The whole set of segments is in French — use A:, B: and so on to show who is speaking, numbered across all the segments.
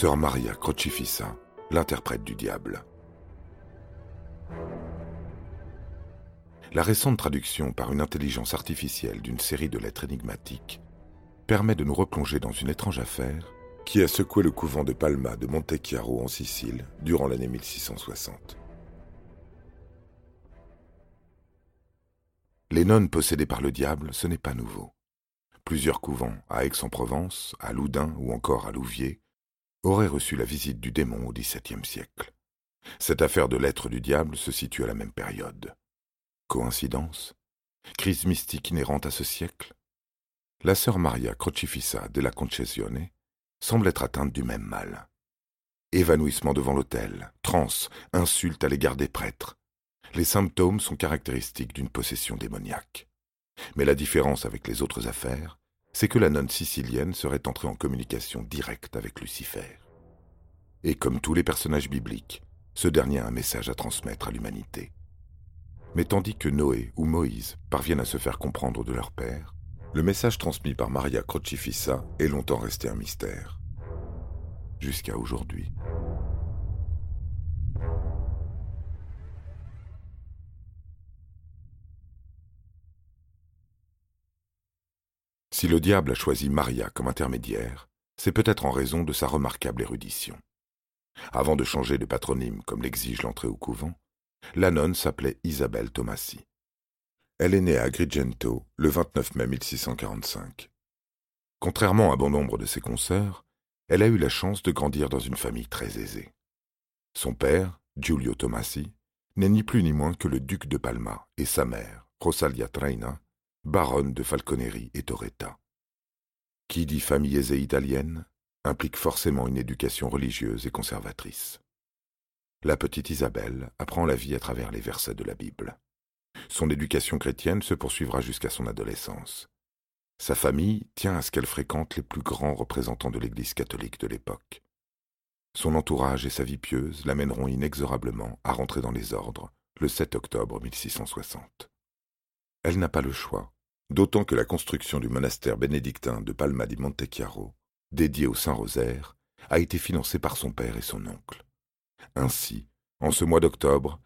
A: Sœur Maria Crocifissa, l'interprète du diable. La récente traduction par une intelligence artificielle d'une série de lettres énigmatiques permet de nous replonger dans une étrange affaire qui a secoué le couvent de Palma de Montechiaro en Sicile durant l'année 1660. Les nonnes possédées par le diable, ce n'est pas nouveau. Plusieurs couvents, à Aix-en-Provence, à Loudun ou encore à Louviers, aurait reçu la visite du démon au XVIIe siècle. Cette affaire de l'être du diable se situe à la même période. Coïncidence? Crise mystique inhérente à ce siècle? La sœur Maria Crocifissa della Concesione semble être atteinte du même mal. Évanouissement devant l'autel, transe, insulte à l'égard des prêtres. Les symptômes sont caractéristiques d'une possession démoniaque. Mais la différence avec les autres affaires, c'est que la nonne sicilienne serait entrée en communication directe avec Lucifer. Et comme tous les personnages bibliques, ce dernier a un message à transmettre à l'humanité. Mais tandis que Noé ou Moïse parviennent à se faire comprendre de leur père, le message transmis par Maria Crocifissa est longtemps resté un mystère. Jusqu'à aujourd'hui. Si le diable a choisi Maria comme intermédiaire, c'est peut-être en raison de sa remarquable érudition. Avant de changer de patronyme comme l'exige l'entrée au couvent, la nonne s'appelait Isabelle Tomassi. Elle est née à Agrigento le 29 mai 1645. Contrairement à bon nombre de ses consoeurs, elle a eu la chance de grandir dans une famille très aisée. Son père, Giulio Tomassi, n'est ni plus ni moins que le duc de Palma et sa mère, Rosalia Traina, baronne de Falconeri et Toretta. Qui dit famille aisée italienne implique forcément une éducation religieuse et conservatrice. La petite Isabelle apprend la vie à travers les versets de la Bible. Son éducation chrétienne se poursuivra jusqu'à son adolescence. Sa famille tient à ce qu'elle fréquente les plus grands représentants de l'Église catholique de l'époque. Son entourage et sa vie pieuse l'amèneront inexorablement à rentrer dans les ordres le 7 octobre 1660. Elle n'a pas le choix, d'autant que la construction du monastère bénédictin de Palma di Montechiaro, dédié au Saint-Rosaire, a été financée par son père et son oncle. Ainsi, en ce mois d'octobre,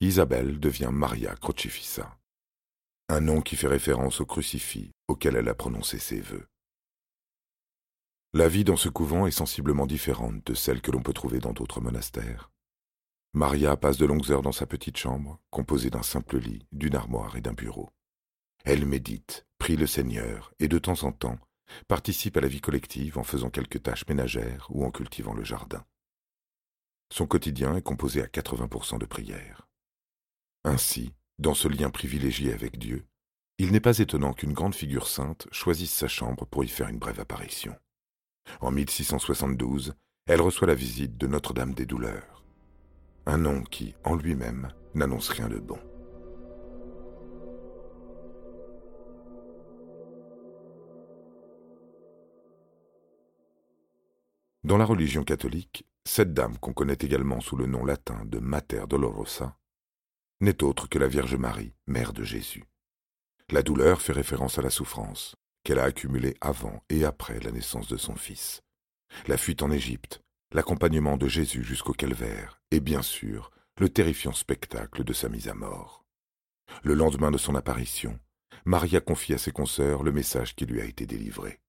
A: Isabelle devient Maria Crocifissa, un nom qui fait référence au crucifix auquel elle a prononcé ses vœux. La vie dans ce couvent est sensiblement différente de celle que l'on peut trouver dans d'autres monastères. Maria passe de longues heures dans sa petite chambre, composée d'un simple lit, d'une armoire et d'un bureau. Elle médite, prie le Seigneur et de temps en temps participe à la vie collective en faisant quelques tâches ménagères ou en cultivant le jardin. Son quotidien est composé à 80% de prières. Ainsi, dans ce lien privilégié avec Dieu, il n'est pas étonnant qu'une grande figure sainte choisisse sa chambre pour y faire une brève apparition. En 1672, elle reçoit la visite de Notre-Dame des Douleurs, un nom qui, en lui-même, n'annonce rien de bon. Dans la religion catholique, cette dame, qu'on connaît également sous le nom latin de Mater Dolorosa, n'est autre que la Vierge Marie, mère de Jésus. La douleur fait référence à la souffrance qu'elle a accumulée avant et après la naissance de son fils, la fuite en Égypte, l'accompagnement de Jésus jusqu'au calvaire, et bien sûr, le terrifiant spectacle de sa mise à mort. Le lendemain de son apparition, Maria confie à ses consoeurs le message qui lui a été délivré.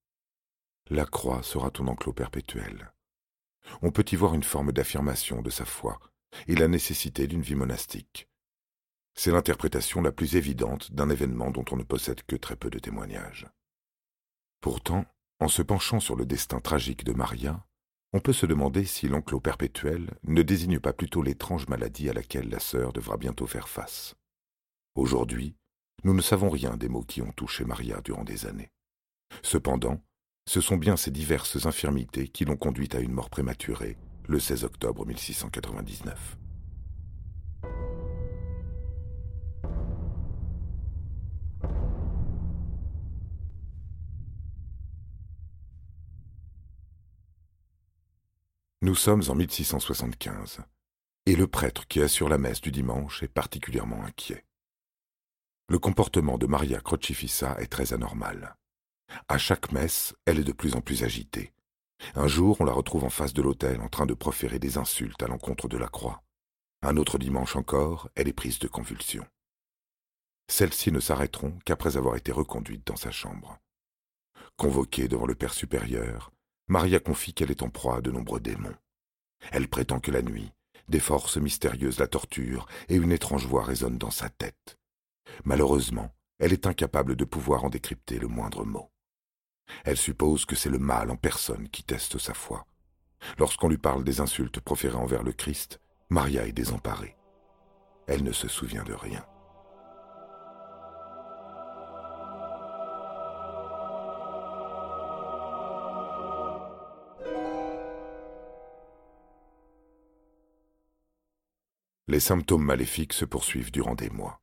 A: La croix sera ton enclos perpétuel. On peut y voir une forme d'affirmation de sa foi et la nécessité d'une vie monastique. C'est l'interprétation la plus évidente d'un événement dont on ne possède que très peu de témoignages. Pourtant, en se penchant sur le destin tragique de Maria, on peut se demander si l'enclos perpétuel ne désigne pas plutôt l'étrange maladie à laquelle la sœur devra bientôt faire face. Aujourd'hui, nous ne savons rien des maux qui ont touché Maria durant des années. Cependant, ce sont bien ces diverses infirmités qui l'ont conduite à une mort prématurée le 16 octobre 1699. Nous sommes en 1675, et le prêtre qui assure la messe du dimanche est particulièrement inquiet. Le comportement de Maria Crocifissa est très anormal. À chaque messe, elle est de plus en plus agitée. Un jour, on la retrouve en face de l'autel en train de proférer des insultes à l'encontre de la croix. Un autre dimanche encore, elle est prise de convulsions. Celles-ci ne s'arrêteront qu'après avoir été reconduite dans sa chambre. Convoquée devant le Père supérieur, Maria confie qu'elle est en proie à de nombreux démons. Elle prétend que la nuit, des forces mystérieuses la torturent et une étrange voix résonne dans sa tête. Malheureusement, elle est incapable de pouvoir en décrypter le moindre mot. Elle suppose que c'est le mal en personne qui teste sa foi. Lorsqu'on lui parle des insultes proférées envers le Christ, Maria est désemparée. Elle ne se souvient de rien. Les symptômes maléfiques se poursuivent durant des mois.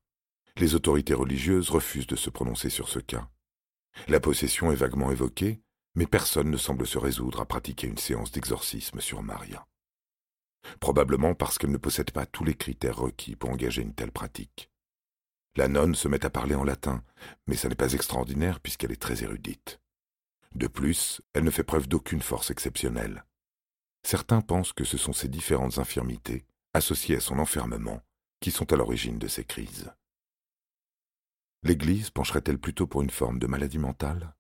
A: Les autorités religieuses refusent de se prononcer sur ce cas. La possession est vaguement évoquée, mais personne ne semble se résoudre à pratiquer une séance d'exorcisme sur Maria. Probablement parce qu'elle ne possède pas tous les critères requis pour engager une telle pratique. La nonne se met à parler en latin, mais ça n'est pas extraordinaire puisqu'elle est très érudite. De plus, elle ne fait preuve d'aucune force exceptionnelle. Certains pensent que ce sont ces différentes infirmités, associées à son enfermement, qui sont à l'origine de ces crises. L'Église pencherait-elle plutôt pour une forme de maladie mentale?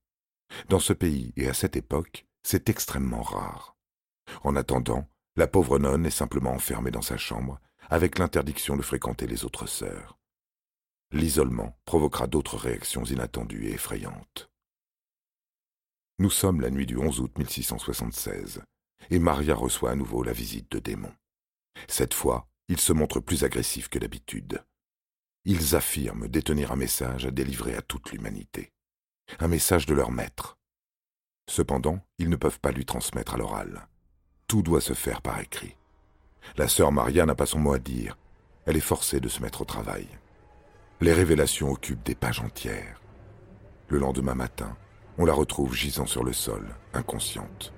A: Dans ce pays et à cette époque, c'est extrêmement rare. En attendant, la pauvre nonne est simplement enfermée dans sa chambre, avec l'interdiction de fréquenter les autres sœurs. L'isolement provoquera d'autres réactions inattendues et effrayantes. Nous sommes la nuit du 11 août 1676, et Maria reçoit à nouveau la visite de démons. Cette fois, il se montre plus agressif que d'habitude. Ils affirment détenir un message à délivrer à toute l'humanité, un message de leur maître. Cependant, ils ne peuvent pas lui transmettre à l'oral. Tout doit se faire par écrit. La sœur Maria n'a pas son mot à dire. Elle est forcée de se mettre au travail. Les révélations occupent des pages entières. Le lendemain matin, on la retrouve gisant sur le sol, inconsciente.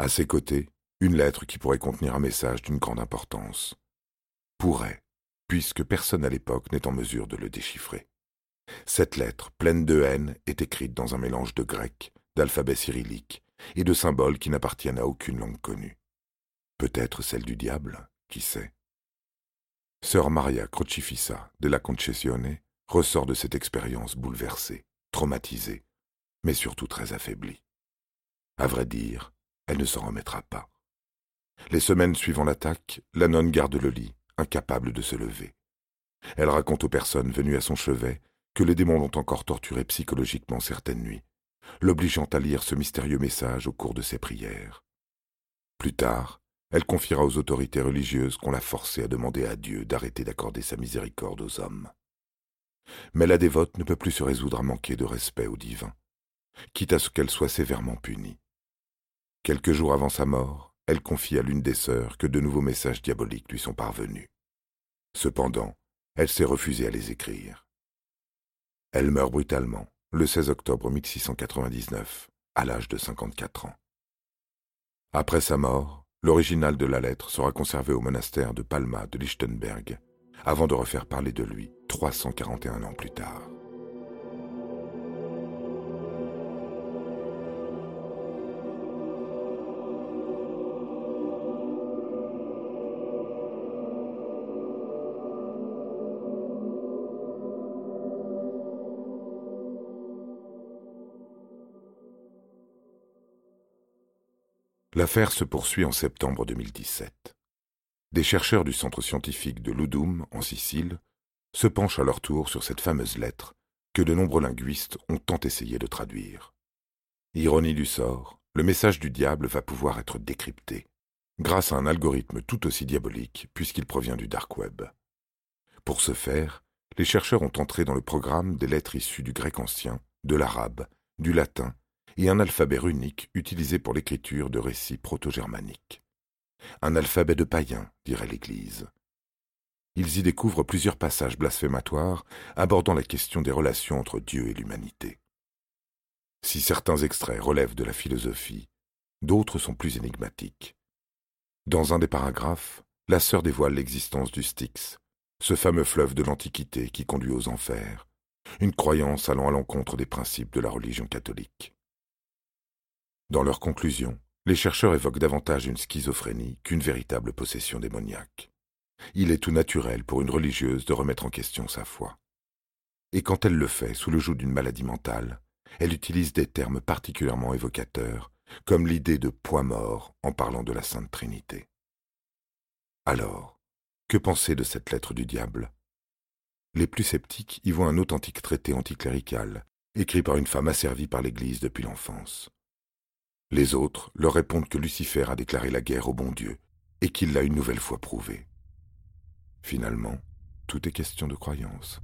A: À ses côtés, une lettre qui pourrait contenir un message d'une grande importance. Pourrait, puisque personne à l'époque n'est en mesure de le déchiffrer. Cette lettre, pleine de haine, est écrite dans un mélange de grec, d'alphabet cyrillique et de symboles qui n'appartiennent à aucune langue connue. Peut-être celle du diable, qui sait. Sœur Maria Crocifissa de la Concessione ressort de cette expérience bouleversée, traumatisée, mais surtout très affaiblie. À vrai dire, elle ne s'en remettra pas. Les semaines suivant l'attaque, la nonne garde le lit, incapable de se lever. Elle raconte aux personnes venues à son chevet que les démons l'ont encore torturée psychologiquement certaines nuits, l'obligeant à lire ce mystérieux message au cours de ses prières. Plus tard, elle confiera aux autorités religieuses qu'on l'a forcée à demander à Dieu d'arrêter d'accorder sa miséricorde aux hommes. Mais la dévote ne peut plus se résoudre à manquer de respect au divin, quitte à ce qu'elle soit sévèrement punie. Quelques jours avant sa mort, elle confie à l'une des sœurs que de nouveaux messages diaboliques lui sont parvenus. Cependant, elle s'est refusée à les écrire. Elle meurt brutalement le 16 octobre 1699, à l'âge de 54 ans. Après sa mort, l'original de la lettre sera conservé au monastère de Palma de Lichtenberg, avant de refaire parler de lui 341 ans plus tard. L'affaire se poursuit en septembre 2017. Des chercheurs du centre scientifique de Ludum, en Sicile, se penchent à leur tour sur cette fameuse lettre que de nombreux linguistes ont tant essayé de traduire. Ironie du sort, le message du diable va pouvoir être décrypté, grâce à un algorithme tout aussi diabolique puisqu'il provient du dark web. Pour ce faire, les chercheurs ont entré dans le programme des lettres issues du grec ancien, de l'arabe, du latin et un alphabet runique utilisé pour l'écriture de récits proto-germaniques. Un alphabet de païens, dirait l'Église. Ils y découvrent plusieurs passages blasphématoires abordant la question des relations entre Dieu et l'humanité. Si certains extraits relèvent de la philosophie, d'autres sont plus énigmatiques. Dans un des paragraphes, la sœur dévoile l'existence du Styx, ce fameux fleuve de l'Antiquité qui conduit aux enfers, une croyance allant à l'encontre des principes de la religion catholique. Dans leurs conclusions, les chercheurs évoquent davantage une schizophrénie qu'une véritable possession démoniaque. Il est tout naturel pour une religieuse de remettre en question sa foi. Et quand elle le fait sous le joug d'une maladie mentale, elle utilise des termes particulièrement évocateurs, comme l'idée de poids mort en parlant de la Sainte Trinité. Alors, que penser de cette lettre du diable? Les plus sceptiques y voient un authentique traité anticlérical, écrit par une femme asservie par l'Église depuis l'enfance. Les autres leur répondent que Lucifer a déclaré la guerre au bon Dieu et qu'il l'a une nouvelle fois prouvé. Finalement, tout est question de croyance.